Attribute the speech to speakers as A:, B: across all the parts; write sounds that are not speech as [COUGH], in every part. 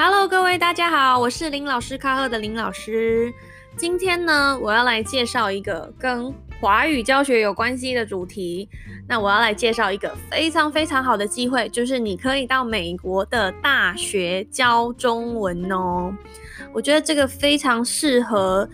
A: Hello，各位大家好，我是林老师卡赫的林老师。今天呢，我要来介绍一个跟华语教学有关系的主题。那我要来介绍一个非常非常好的机会，就是你可以到美国的大学教中文哦。我觉得这个非常适合。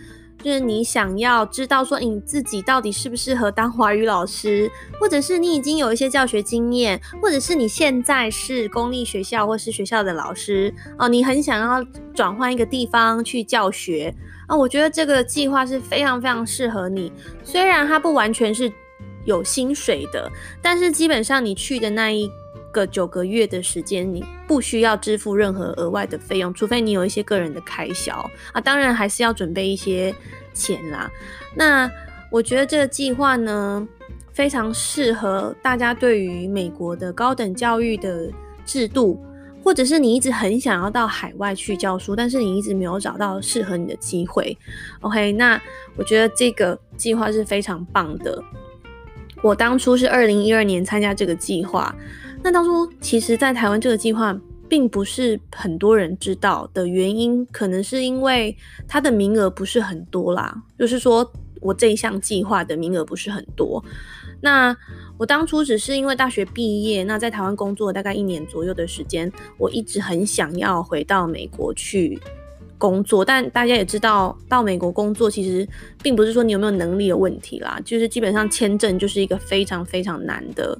A: 就是你想要知道说你自己到底适不适合当华语老师，或者是你已经有一些教学经验，或者是你现在是公立学校或是学校的老师哦，你很想要转换一个地方去教学啊，我觉得这个计划是非常非常适合你。虽然它不完全是有薪水的，但是基本上你去的那一个九个月的时间，你不需要支付任何额外的费用，除非你有一些个人的开销啊，当然还是要准备一些钱啦。那我觉得这个计划呢，非常适合大家对于美国的高等教育的制度，或者是你一直很想要到海外去教书，但是你一直没有找到适合你的机会。OK，那我觉得这个计划是非常棒的。我当初是二零一二年参加这个计划。那当初其实，在台湾这个计划并不是很多人知道的原因，可能是因为它的名额不是很多啦。就是说我这一项计划的名额不是很多。那我当初只是因为大学毕业，那在台湾工作大概一年左右的时间，我一直很想要回到美国去工作。但大家也知道，到美国工作其实并不是说你有没有能力的问题啦，就是基本上签证就是一个非常非常难的。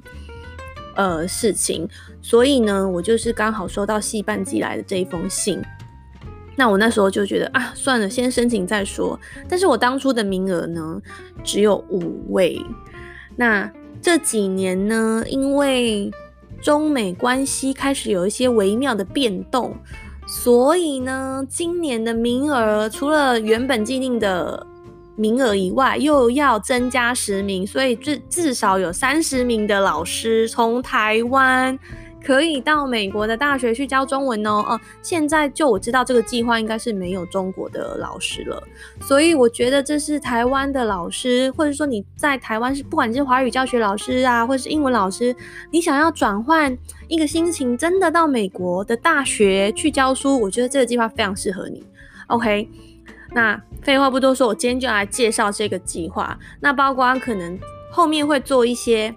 A: 呃，事情，所以呢，我就是刚好收到戏办寄来的这一封信，那我那时候就觉得啊，算了，先申请再说。但是我当初的名额呢，只有五位。那这几年呢，因为中美关系开始有一些微妙的变动，所以呢，今年的名额除了原本既定的。名额以外，又要增加十名，所以至至少有三十名的老师从台湾可以到美国的大学去教中文哦。哦，现在就我知道这个计划应该是没有中国的老师了，所以我觉得这是台湾的老师，或者说你在台湾是不管是华语教学老师啊，或者是英文老师，你想要转换一个心情，真的到美国的大学去教书，我觉得这个计划非常适合你。OK。那废话不多说，我今天就来介绍这个计划。那包括可能后面会做一些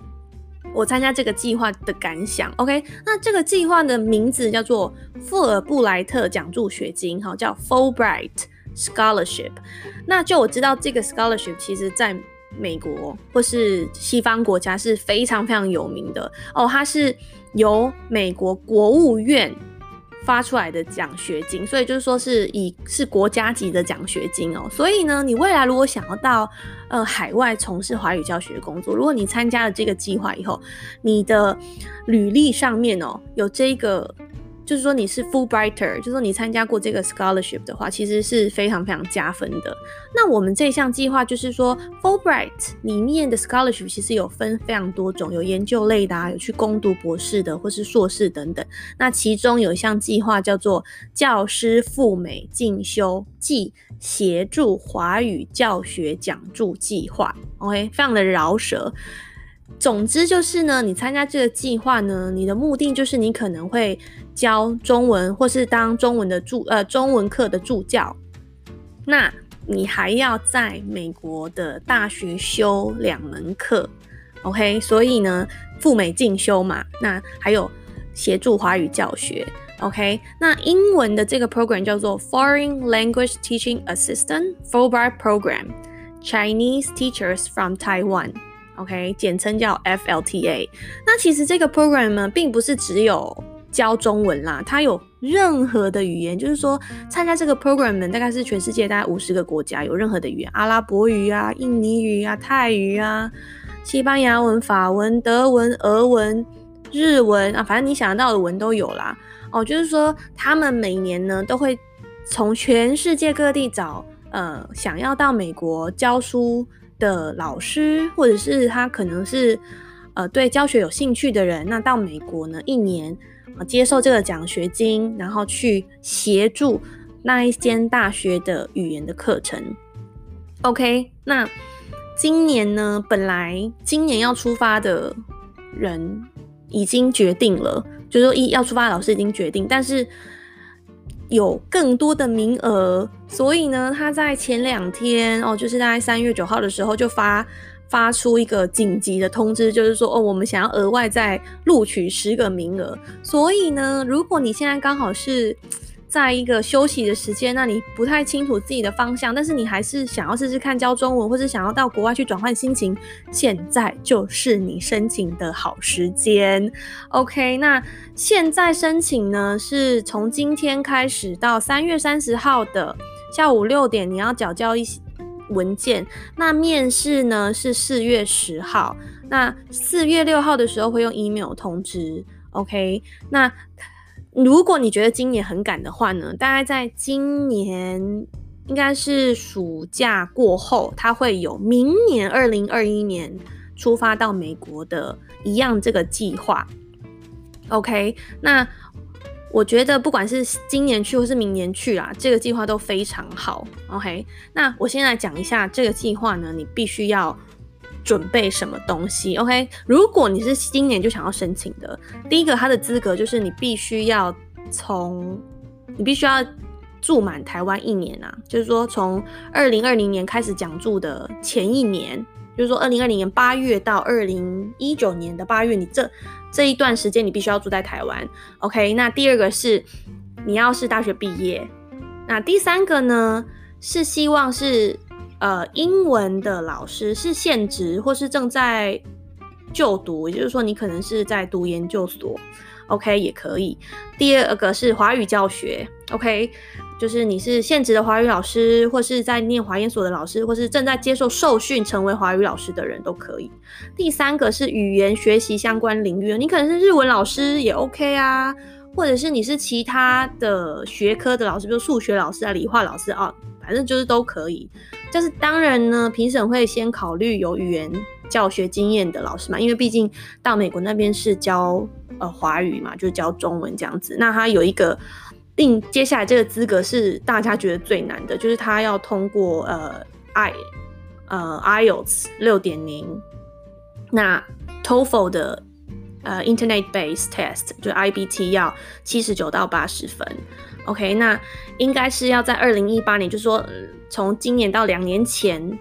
A: 我参加这个计划的感想。OK，那这个计划的名字叫做富尔布莱特奖助学金，哈，叫 Fulbright Scholarship。那就我知道这个 scholarship 其实在美国或是西方国家是非常非常有名的哦，它是由美国国务院。发出来的奖学金，所以就是说是以是国家级的奖学金哦。所以呢，你未来如果想要到呃海外从事华语教学工作，如果你参加了这个计划以后，你的履历上面哦有这个。就是说你是 Fulbrighter，就是说你参加过这个 scholarship 的话，其实是非常非常加分的。那我们这项计划就是说 Fulbright 里面的 scholarship 其实有分非常多种，有研究类的啊，有去攻读博士的，或是硕士等等。那其中有一项计划叫做教师赴美进修暨协助华语教学讲助计划。OK，非常的饶舌。总之就是呢，你参加这个计划呢，你的目的就是你可能会教中文，或是当中文的助呃中文课的助教。那你还要在美国的大学修两门课，OK？所以呢，赴美进修嘛，那还有协助华语教学，OK？那英文的这个 program 叫做 Foreign Language Teaching Assistant Fulbright Program，Chinese Teachers from Taiwan。OK，简称叫 FLTA。那其实这个 program 呢，并不是只有教中文啦，他有任何的语言，就是说参加这个 program 呢，大概是全世界大概五十个国家，有任何的语言，阿拉伯语啊、印尼语啊、泰语啊、西班牙文、法文、德文、俄文、日文啊，反正你想得到的文都有啦。哦，就是说他们每年呢，都会从全世界各地找呃想要到美国教书的老师，或者是他可能是呃对教学有兴趣的人，那到美国呢，一年接受这个奖学金，然后去协助那一间大学的语言的课程。OK，那今年呢，本来今年要出发的人已经决定了，就是说一要出发的老师已经决定，但是有更多的名额，所以呢，他在前两天哦，就是大概三月九号的时候就发发出一个紧急的通知，就是说哦，我们想要额外再录取十个名额。所以呢，如果你现在刚好是 [TSK] 在一个休息的时间，那你不太清楚自己的方向，但是你还是想要试试看教中文，或是想要到国外去转换心情，现在就是你申请的好时间。OK，那现在申请呢，是从今天开始到三月三十号的下午六点，你要缴交一些文件。那面试呢是四月十号，那四月六号的时候会用 email 通知。OK，那。如果你觉得今年很赶的话呢，大概在今年应该是暑假过后，它会有明年二零二一年出发到美国的一样这个计划。OK，那我觉得不管是今年去或是明年去啦，这个计划都非常好。OK，那我先来讲一下这个计划呢，你必须要。准备什么东西？OK，如果你是今年就想要申请的，第一个，它的资格就是你必须要从，你必须要住满台湾一年啊，就是说从二零二零年开始讲住的前一年，就是说二零二零年八月到二零一九年的八月，你这这一段时间你必须要住在台湾。OK，那第二个是你要是大学毕业，那第三个呢是希望是。呃，英文的老师是现职或是正在就读，也就是说你可能是在读研究所，OK 也可以。第二个是华语教学，OK，就是你是现职的华语老师，或是在念华研所的老师，或是正在接受受训成为华语老师的人都可以。第三个是语言学习相关领域，你可能是日文老师也 OK 啊，或者是你是其他的学科的老师，比如数学老师啊、理化老师啊。反正就是都可以，就是当然呢，评审会先考虑有语言教学经验的老师嘛，因为毕竟到美国那边是教呃华语嘛，就是教中文这样子。那他有一个，并接下来这个资格是大家觉得最难的，就是他要通过呃 I 呃 IELTS 六点零，那 TOEFL 的呃 Internet Based Test 就 IBT 要七十九到八十分。OK，那应该是要在二零一八年，就是说从今年到两年前，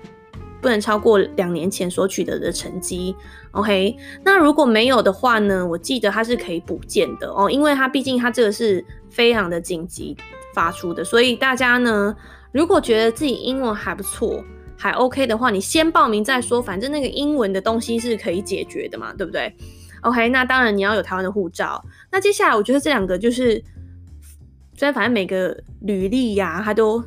A: 不能超过两年前所取得的成绩。OK，那如果没有的话呢，我记得它是可以补件的哦，因为它毕竟它这个是非常的紧急发出的，所以大家呢，如果觉得自己英文还不错，还 OK 的话，你先报名再说，反正那个英文的东西是可以解决的嘛，对不对？OK，那当然你要有台湾的护照。那接下来我觉得这两个就是。虽然反正每个履历呀、啊，他都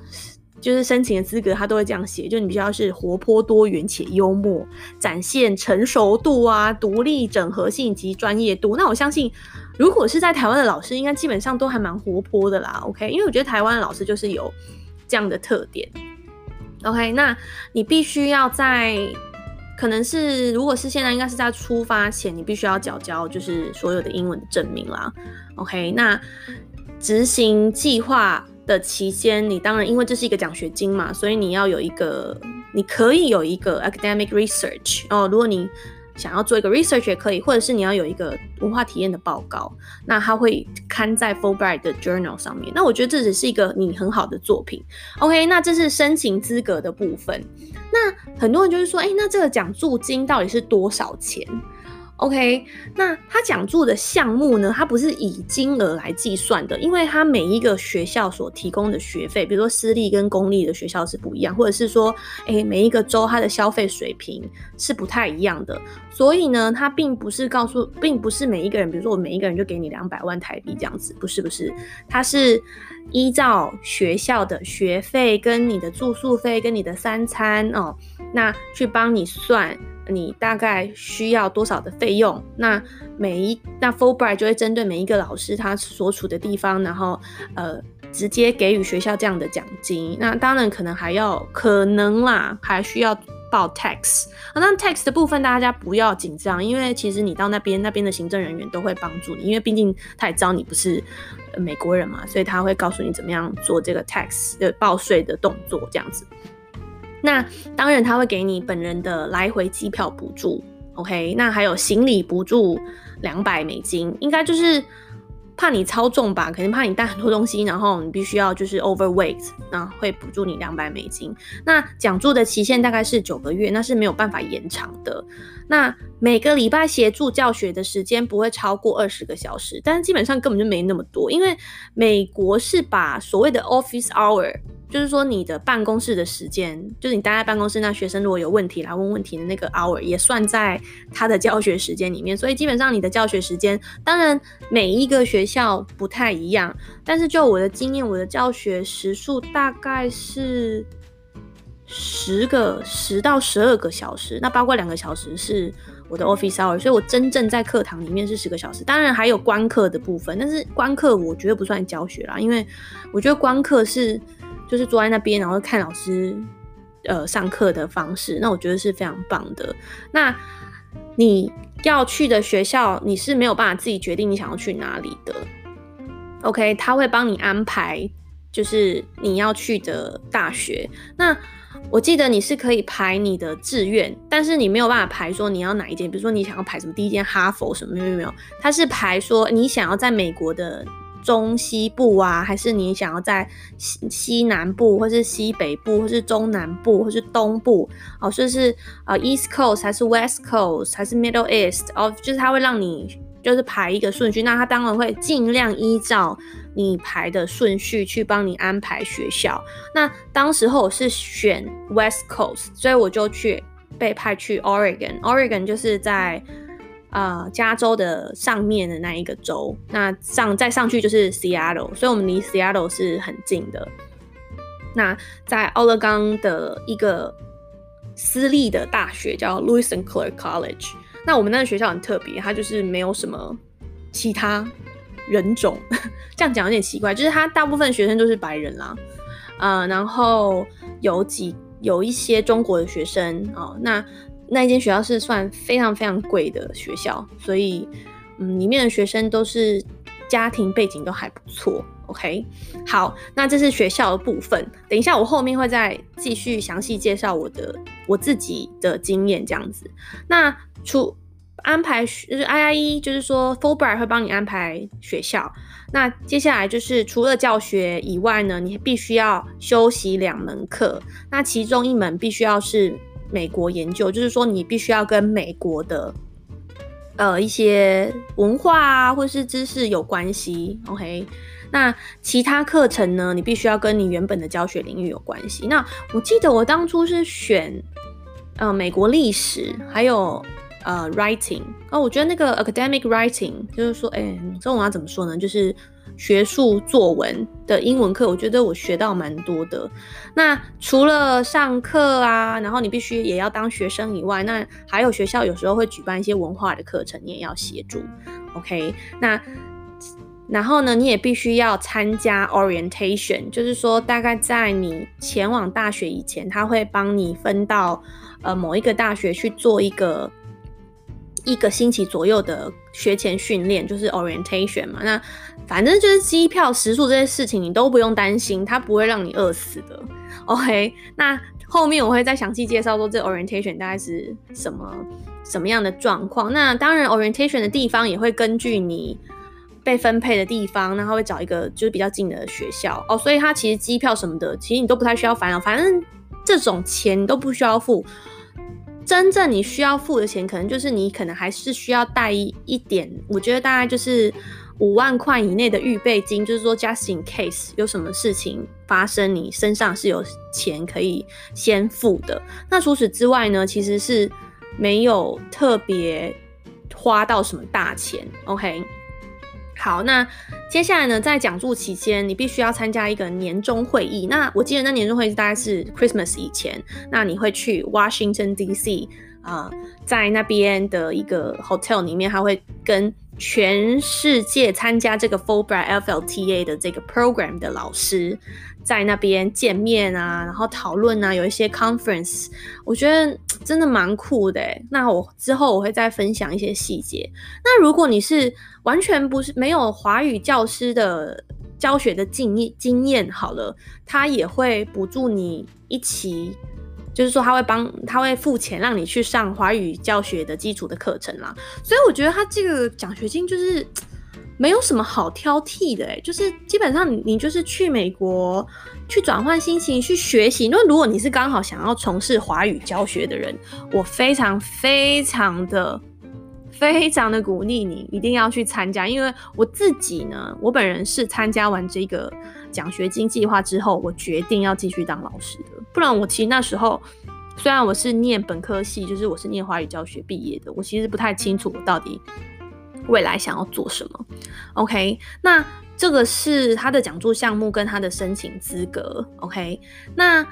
A: 就是申请的资格，他都会这样写，就你必须要是活泼多元且幽默，展现成熟度啊、独立整合性及专业度。那我相信，如果是在台湾的老师，应该基本上都还蛮活泼的啦。OK，因为我觉得台湾的老师就是有这样的特点。OK，那你必须要在，可能是如果是现在，应该是在出发前，你必须要缴交就是所有的英文证明啦。OK，那。执行计划的期间，你当然因为这是一个奖学金嘛，所以你要有一个，你可以有一个 academic research 哦。如果你想要做一个 research 也可以，或者是你要有一个文化体验的报告，那它会刊在 Fulbright 的 journal 上面。那我觉得这只是一个你很好的作品。OK，那这是申请资格的部分。那很多人就是说，哎、那这个奖助金到底是多少钱？OK，那他讲座的项目呢？他不是以金额来计算的，因为他每一个学校所提供的学费，比如说私立跟公立的学校是不一样，或者是说，诶，每一个州它的消费水平是不太一样的，所以呢，他并不是告诉，并不是每一个人，比如说我每一个人就给你两百万台币这样子，不是不是，他是依照学校的学费跟你的住宿费跟你的三餐哦，那去帮你算。你大概需要多少的费用？那每一那 Fulbright 就会针对每一个老师他所处的地方，然后呃直接给予学校这样的奖金。那当然可能还要可能啦，还需要报 tax。那 tax 的部分大家不要紧张，因为其实你到那边那边的行政人员都会帮助你，因为毕竟他也知道你不是美国人嘛，所以他会告诉你怎么样做这个 tax 的报税的动作，这样子。那当然，他会给你本人的来回机票补助，OK？那还有行李补助两百美金，应该就是怕你超重吧，肯定怕你带很多东西，然后你必须要就是 overweight，那会补助你两百美金。那讲座的期限大概是九个月，那是没有办法延长的。那每个礼拜协助教学的时间不会超过二十个小时，但是基本上根本就没那么多，因为美国是把所谓的 office hour。就是说，你的办公室的时间，就是你待在办公室，那学生如果有问题来问问题的那个 hour 也算在他的教学时间里面。所以基本上你的教学时间，当然每一个学校不太一样，但是就我的经验，我的教学时数大概是十个十到十二个小时，那包括两个小时是我的 office hour，所以我真正在课堂里面是十个小时。当然还有观课的部分，但是观课我觉得不算教学啦，因为我觉得观课是。就是坐在那边，然后看老师，呃，上课的方式，那我觉得是非常棒的。那你要去的学校，你是没有办法自己决定你想要去哪里的。OK，他会帮你安排，就是你要去的大学。那我记得你是可以排你的志愿，但是你没有办法排说你要哪一间，比如说你想要排什么第一间哈佛什么，没有没有，他是排说你想要在美国的。中西部啊，还是你想要在西西南部，或是西北部，或是中南部，或是东部哦，所以是呃 East Coast 还是 West Coast 还是 Middle East 哦，就是他会让你就是排一个顺序，那他当然会尽量依照你排的顺序去帮你安排学校。那当时候我是选 West Coast，所以我就去被派去 Oregon，Oregon 就是在。呃，加州的上面的那一个州，那上再上去就是 Seattle，所以我们离 Seattle 是很近的。那在奥勒冈的一个私立的大学叫 Lewis and Clark College，那我们那个学校很特别，它就是没有什么其他人种，[LAUGHS] 这样讲有点奇怪，就是它大部分学生都是白人啦，呃，然后有几有一些中国的学生哦，那。那一间学校是算非常非常贵的学校，所以嗯，里面的学生都是家庭背景都还不错。OK，好，那这是学校的部分。等一下，我后面会再继续详细介绍我的我自己的经验，这样子。那除安排就是 IIE，就是说 Fulbright 会帮你安排学校。那接下来就是除了教学以外呢，你必须要修习两门课。那其中一门必须要是。美国研究就是说，你必须要跟美国的呃一些文化啊，或是知识有关系。OK，那其他课程呢，你必须要跟你原本的教学领域有关系。那我记得我当初是选呃美国历史，还有呃 writing。哦，我觉得那个 academic writing 就是说，哎、欸，中文要怎么说呢？就是。学术作文的英文课，我觉得我学到蛮多的。那除了上课啊，然后你必须也要当学生以外，那还有学校有时候会举办一些文化的课程，你也要协助。OK，那然后呢，你也必须要参加 orientation，就是说大概在你前往大学以前，他会帮你分到呃某一个大学去做一个。一个星期左右的学前训练就是 orientation 嘛，那反正就是机票、食宿这些事情你都不用担心，它不会让你饿死的。OK，那后面我会再详细介绍说这 orientation 大概是什么什么样的状况。那当然 orientation 的地方也会根据你被分配的地方，那他会找一个就是比较近的学校哦，所以他其实机票什么的，其实你都不太需要烦恼，反正这种钱都不需要付。真正你需要付的钱，可能就是你可能还是需要带一点，我觉得大概就是五万块以内的预备金，就是说 just in case 有什么事情发生，你身上是有钱可以先付的。那除此之外呢，其实是没有特别花到什么大钱。OK。好，那接下来呢，在讲座期间，你必须要参加一个年终会议。那我记得那年终会议大概是 Christmas 以前，那你会去 Washington D.C. 啊、在那边的一个 hotel 里面，他会跟全世界参加这个 Fulbright FLTA 的这个 program 的老师在那边见面啊，然后讨论啊，有一些 conference，我觉得真的蛮酷的。那我之后我会再分享一些细节。那如果你是完全不是没有华语教师的教学的经验经验，好了，他也会补助你一起。就是说他会帮，他会付钱让你去上华语教学的基础的课程啦，所以我觉得他这个奖学金就是没有什么好挑剔的，就是基本上你你就是去美国去转换心情去学习。那如果你是刚好想要从事华语教学的人，我非常非常的非常的鼓励你一定要去参加，因为我自己呢，我本人是参加完这个奖学金计划之后，我决定要继续当老师的。不然我其实那时候。虽然我是念本科系，就是我是念华语教学毕业的，我其实不太清楚我到底未来想要做什么。OK，那这个是他的讲座项目跟他的申请资格。OK，那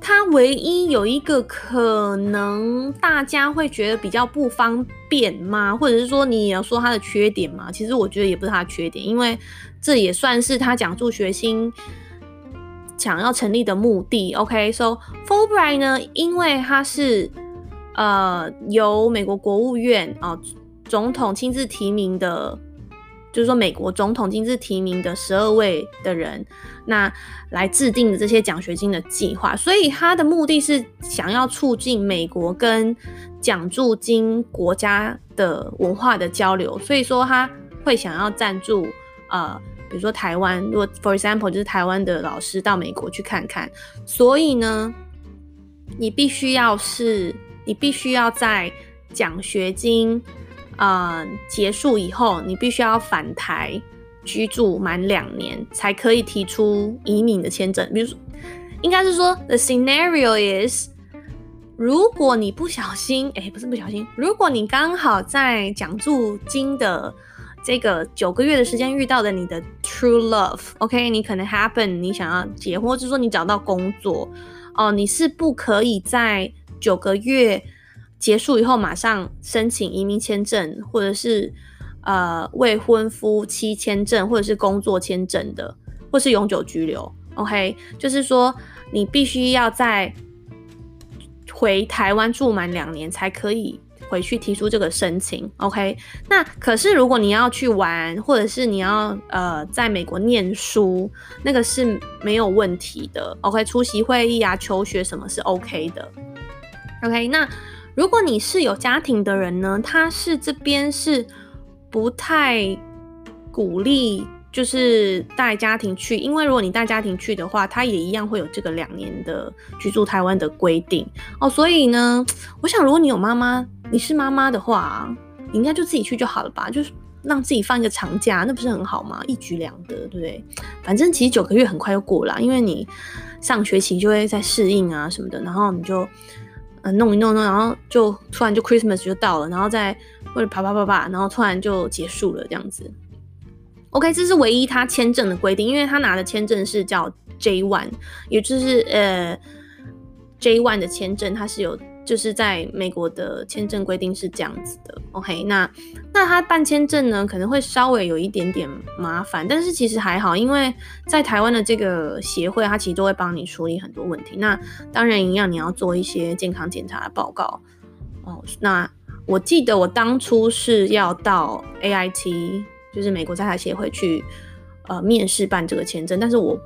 A: 他唯一有一个可能大家会觉得比较不方便吗？或者是说你也要说他的缺点吗？其实我觉得也不是他的缺点，因为这也算是他讲助学金。想要成立的目的，OK，so Fulbright 呢，因为它是呃由美国国务院啊、总统亲自提名的，就是说美国总统亲自提名的十二位的人，那来制定的这些奖学金的计划，所以他的目的是想要促进美国跟奖助金国家的文化的交流，所以说他会想要赞助呃。比如说台湾，如果 for example 就是台湾的老师到美国去看看，所以呢，你必须要是，你必须要在奖学金呃结束以后，你必须要返台居住满两年，才可以提出移民的签证。比如说，应该是说 the scenario is，如果你不小心，哎、不是不小心，如果你刚好在奖助金的。这个九个月的时间遇到的你的 true love，OK，你可能 happen，你想要结婚，或者说你找到工作，哦，你是不可以在九个月结束以后马上申请移民签证，或者是呃未婚夫妻签证，或者是工作签证的，或是永久居留，OK，就是说你必须要在回台湾住满两年才可以。回去提出这个申请，OK？那可是如果你要去玩，或者是你要呃在美国念书，那个是没有问题的，OK？出席会议啊、求学什么是 OK 的，OK？那如果你是有家庭的人呢，他是这边是不太鼓励。就是带家庭去，因为如果你带家庭去的话，他也一样会有这个两年的居住台湾的规定哦。所以呢，[TSK] 我想如果你有妈妈，你是妈妈的话，你应该就自己去就好了吧，就是让自己放一个长假，那不是很好吗？一举两得，对不对？反正其实九个月很快就过了，因为你上学期就会在适应啊什么的，然后你就呃弄一弄弄，然后就突然就 Christmas 就到了，然后再或者啪啪啪啪，然后突然就结束了这样子。OK，这是唯一他签证的规定，因为他拿的签证是叫 J one，也就是呃 J one 的签证，它是有就是在美国的签证规定是这样子的。OK，那那他办签证呢，可能会稍微有一点点麻烦，但是其实还好，因为在台湾的这个协会，他其实都会帮你处理很多问题。那当然一样，你要做一些健康检查的报告哦。那我记得我当初是要到 AIT。就是美国在台协会去呃面试办这个签证，但是我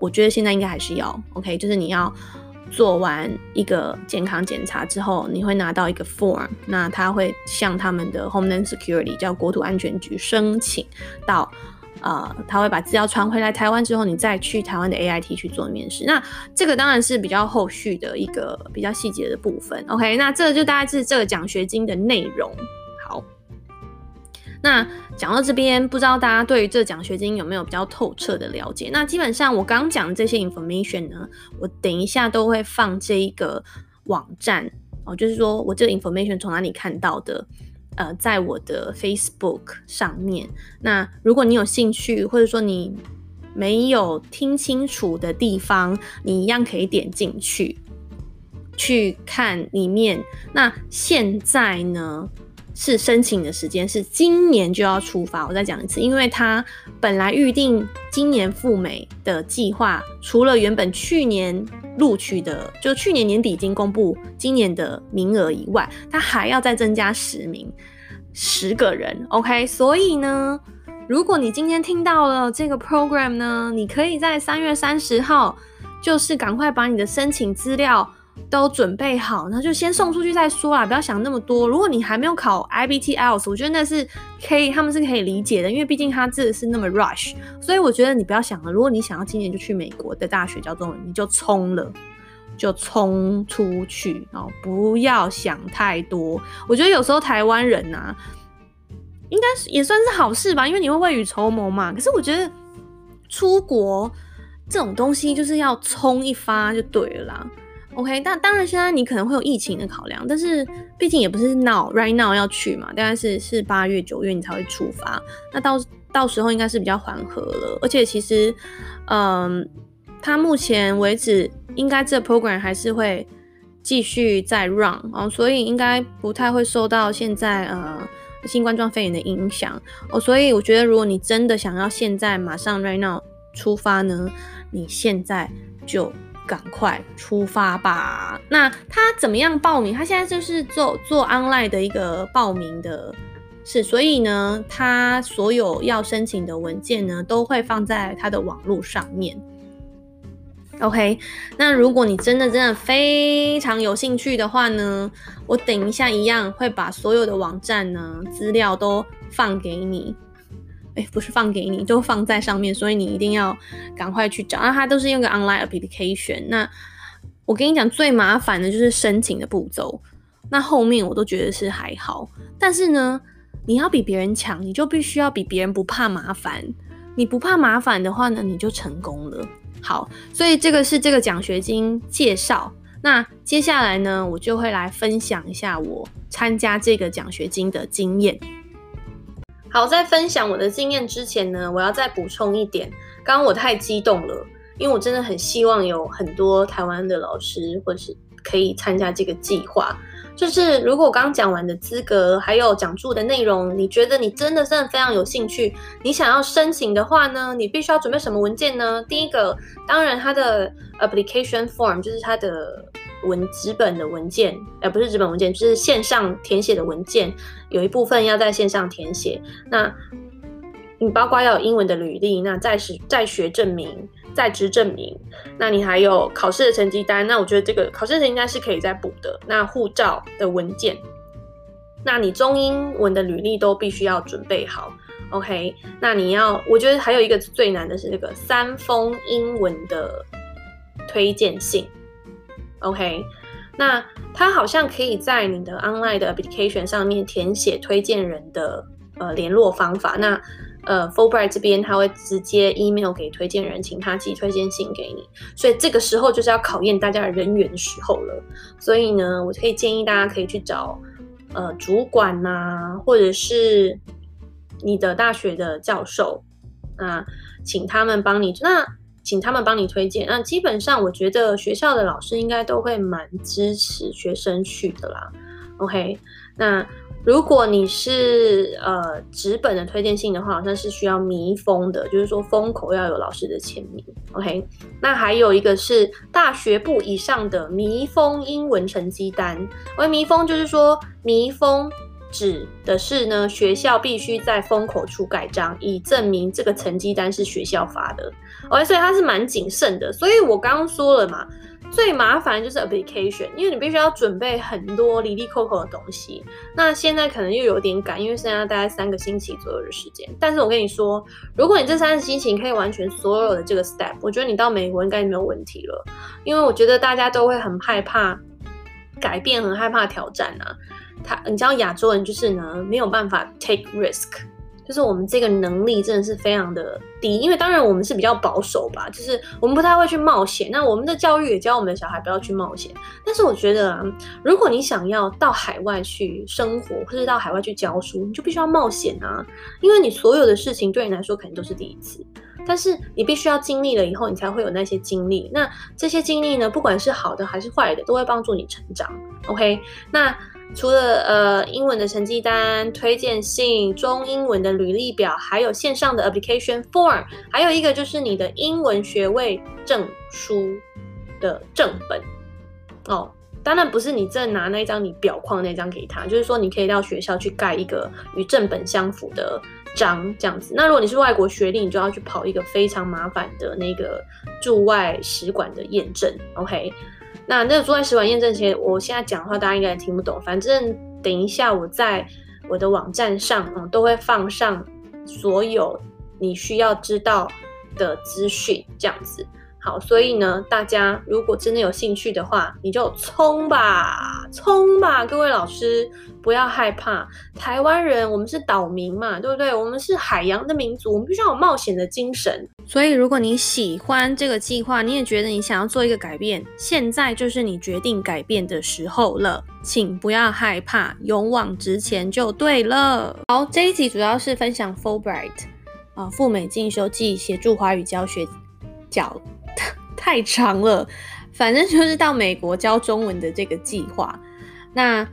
A: 我觉得现在应该还是要 OK，就是你要做完一个健康检查之后，你会拿到一个 form，那他会向他们的 Homeland Security 叫国土安全局申请到呃，他会把资料传回来台湾之后，你再去台湾的 AIT 去做面试。那这个当然是比较后续的一个比较细节的部分 OK，那这就大概是这个奖学金的内容。那讲到这边，不知道大家对于这奖学金有没有比较透彻的了解？那基本上我刚讲的这些 information 呢，我等一下都会放这一个网站哦，就是说我这个 information 从哪里看到的，呃，在我的 Facebook 上面。那如果你有兴趣，或者说你没有听清楚的地方，你一样可以点进去去看里面。那现在呢？是申请的时间是今年就要出发，我再讲一次，因为他本来预定今年赴美的计划，除了原本去年录取的，就去年年底已经公布今年的名额以外，他还要再增加十名，十个人，OK？所以呢，如果你今天听到了这个 program 呢，你可以在三月三十号，就是赶快把你的申请资料都准备好，那就先送出去再说啦，不要想那么多。如果你还没有考 IBT-IELTS，我觉得那是可以，他们是可以理解的，因为毕竟他这是那么 rush，所以我觉得你不要想了。如果你想要今年就去美国的大学教中文，你就冲了，就冲出去，然后不要想太多。我觉得有时候台湾人呐、啊，应该也算是好事吧，因为你会未雨绸缪嘛。可是我觉得出国这种东西就是要冲一发就对了啦。OK，但当然现在你可能会有疫情的考量，但是毕竟也不是 now right now 要去嘛，大概是是八月九月你才会出发，那到到时候应该是比较缓和了，而且其实，嗯，它目前为止应该这 program 还是会继续在 run 哦，所以应该不太会受到现在呃新冠状肺炎的影响哦，所以我觉得如果你真的想要现在马上 right now 出发呢，你现在就。赶快出发吧！那他怎么样报名？他现在就是做做 online 的一个报名的是，所以呢，他所有要申请的文件呢，都会放在他的网络上面。OK，那如果你真的真的非常有兴趣的话呢，我等一下一样会把所有的网站呢资料都放给你。哎，不是放给你，都放在上面，所以你一定要赶快去找。那它都是用个 online application。那我跟你讲，最麻烦的就是申请的步骤。那后面我都觉得是还好，但是呢，你要比别人强，你就必须要比别人不怕麻烦。你不怕麻烦的话呢，你就成功了。好，所以这个是这个奖学金介绍。那接下来呢，我就会来分享一下我参加这个奖学金的经验。好，在分享我的经验之前呢，我要再补充一点。刚刚我太激动了，因为我真的很希望有很多台湾的老师或是可以参加这个计划。就是如果我刚刚讲完的资格还有讲座的内容，你觉得你真的真的非常有兴趣，你想要申请的话呢，你必须要准备什么文件呢？第一个，当然它的 application form 就是它的。文纸本的文件，呃，不是纸本文件，就是线上填写的文件，有一部分要在线上填写。那你包括要有英文的履历，那在职在学证明、在职证明，那你还有考试的成绩单。那我觉得这个考试成绩单是可以再补的。那护照的文件，那你中英文的履历都必须要准备好。OK，那你要，我觉得还有一个最难的是这个三封英文的推荐信。OK，那他好像可以在你的 online 的 application 上面填写推荐人的呃联络方法。那呃 Fulbright 这边他会直接 email 给推荐人，请他寄推荐信给你。所以这个时候就是要考验大家的人缘时候了。所以呢，我可以建议大家可以去找呃主管呐、或者是你的大学的教授啊，请他们帮你那。请他们帮你推荐。那基本上，我觉得学校的老师应该都会蛮支持学生去的啦。OK，那如果你是呃纸本的推荐信的话，好像是需要密封的，就是说封口要有老师的签名。OK，那还有一个是大学部以上的密封英文成绩单。而密封就是说密封。指的是呢，学校必须在封口处盖章，以证明这个成绩单是学校发的。OK，所以他是蛮谨慎的。所以我刚刚说了嘛，最麻烦就是 application，因为你必须要准备很多哩哩扣扣的东西。那现在可能又有点赶，因为剩下大概三个星期左右的时间。但是我跟你说，如果你这三个星期可以完全所有的这个 step，我觉得你到美国应该没有问题了。因为我觉得大家都会很害怕改变，很害怕挑战啊。他，你知道亚洲人就是呢，没有办法 take risk，就是我们这个能力真的是非常的低。因为当然我们是比较保守吧，就是我们不太会去冒险。那我们的教育也教我们的小孩不要去冒险。但是我觉得，如果你想要到海外去生活，或者到海外去教书，你就必须要冒险啊。因为你所有的事情对你来说肯定都是第一次，但是你必须要经历了以后，你才会有那些经历。那这些经历呢，不管是好的还是坏的，都会帮助你成长。OK，那。除了呃英文的成绩单、推荐信、中英文的履历表，还有线上的 application form，还有一个就是你的英文学位证书的正本哦。当然不是你正拿那一张你表框那张给他，就是说你可以到学校去盖一个与正本相符的章，这样子。那如果你是外国学历，你就要去跑一个非常麻烦的那个驻外使馆的验证。OK。那那个阻碍食管验证，前我现在讲话，大家应该也听不懂。反正等一下我在我的网站上，嗯，都会放上所有你需要知道的资讯，这样子。好，所以呢，大家如果真的有兴趣的话，你就冲吧，冲吧，各位老师，不要害怕。台湾人，我们是岛民嘛，对不对？我们是海洋的民族，我们必须要有冒险的精神。所以，如果你喜欢这个计划，你也觉得你想要做一个改变，现在就是你决定改变的时候了，请不要害怕，勇往直前就对了。好，这一集主要是分享 Fulbright 啊，赴美进修暨协助华语教学角。太长了，反正就是到美国教中文的这个计划。那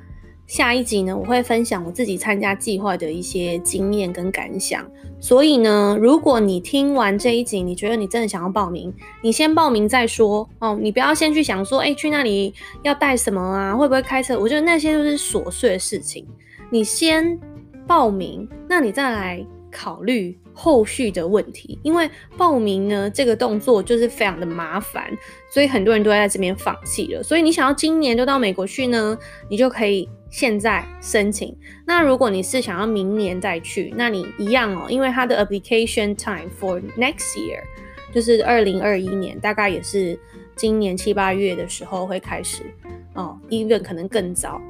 A: 下一集呢，我会分享我自己参加计划的一些经验跟感想。所以呢，如果你听完这一集，你觉得你真的想要报名，你先报名再说哦。你不要先去想说，哎，去那里要带什么啊？会不会开车？我觉得那些都是琐碎的事情。你先报名，那你再来考虑。后续的问题，因为报名呢，这个动作就是非常的麻烦，所以很多人都在这边放弃了。所以你想要今年就到美国去呢，你就可以现在申请。那如果你是想要明年再去，那你一样哦，因为它的 application time for next year 就是二零二一年，大概也是今年七八月的时候会开始哦，even 可能更早。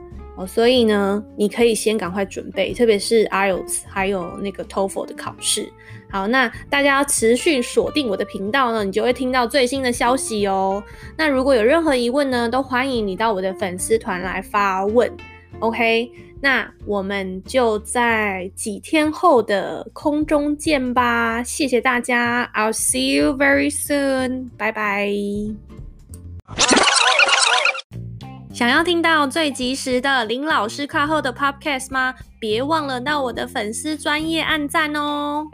A: 所以呢，你可以先赶快准备，特别是 IELTS 还有那个 TOEFL 的考试。好，那大家要持续锁定我的频道呢，你就会听到最新的消息哦。那如果有任何疑问呢，都欢迎你到我的粉丝团来发问。OK，那我们就在几天后的空中见吧。谢谢大家，I'll see you very soon，拜拜。想要听到最及时的林老师课后的 Podcast 吗？别忘了到我的粉丝专业按赞哦。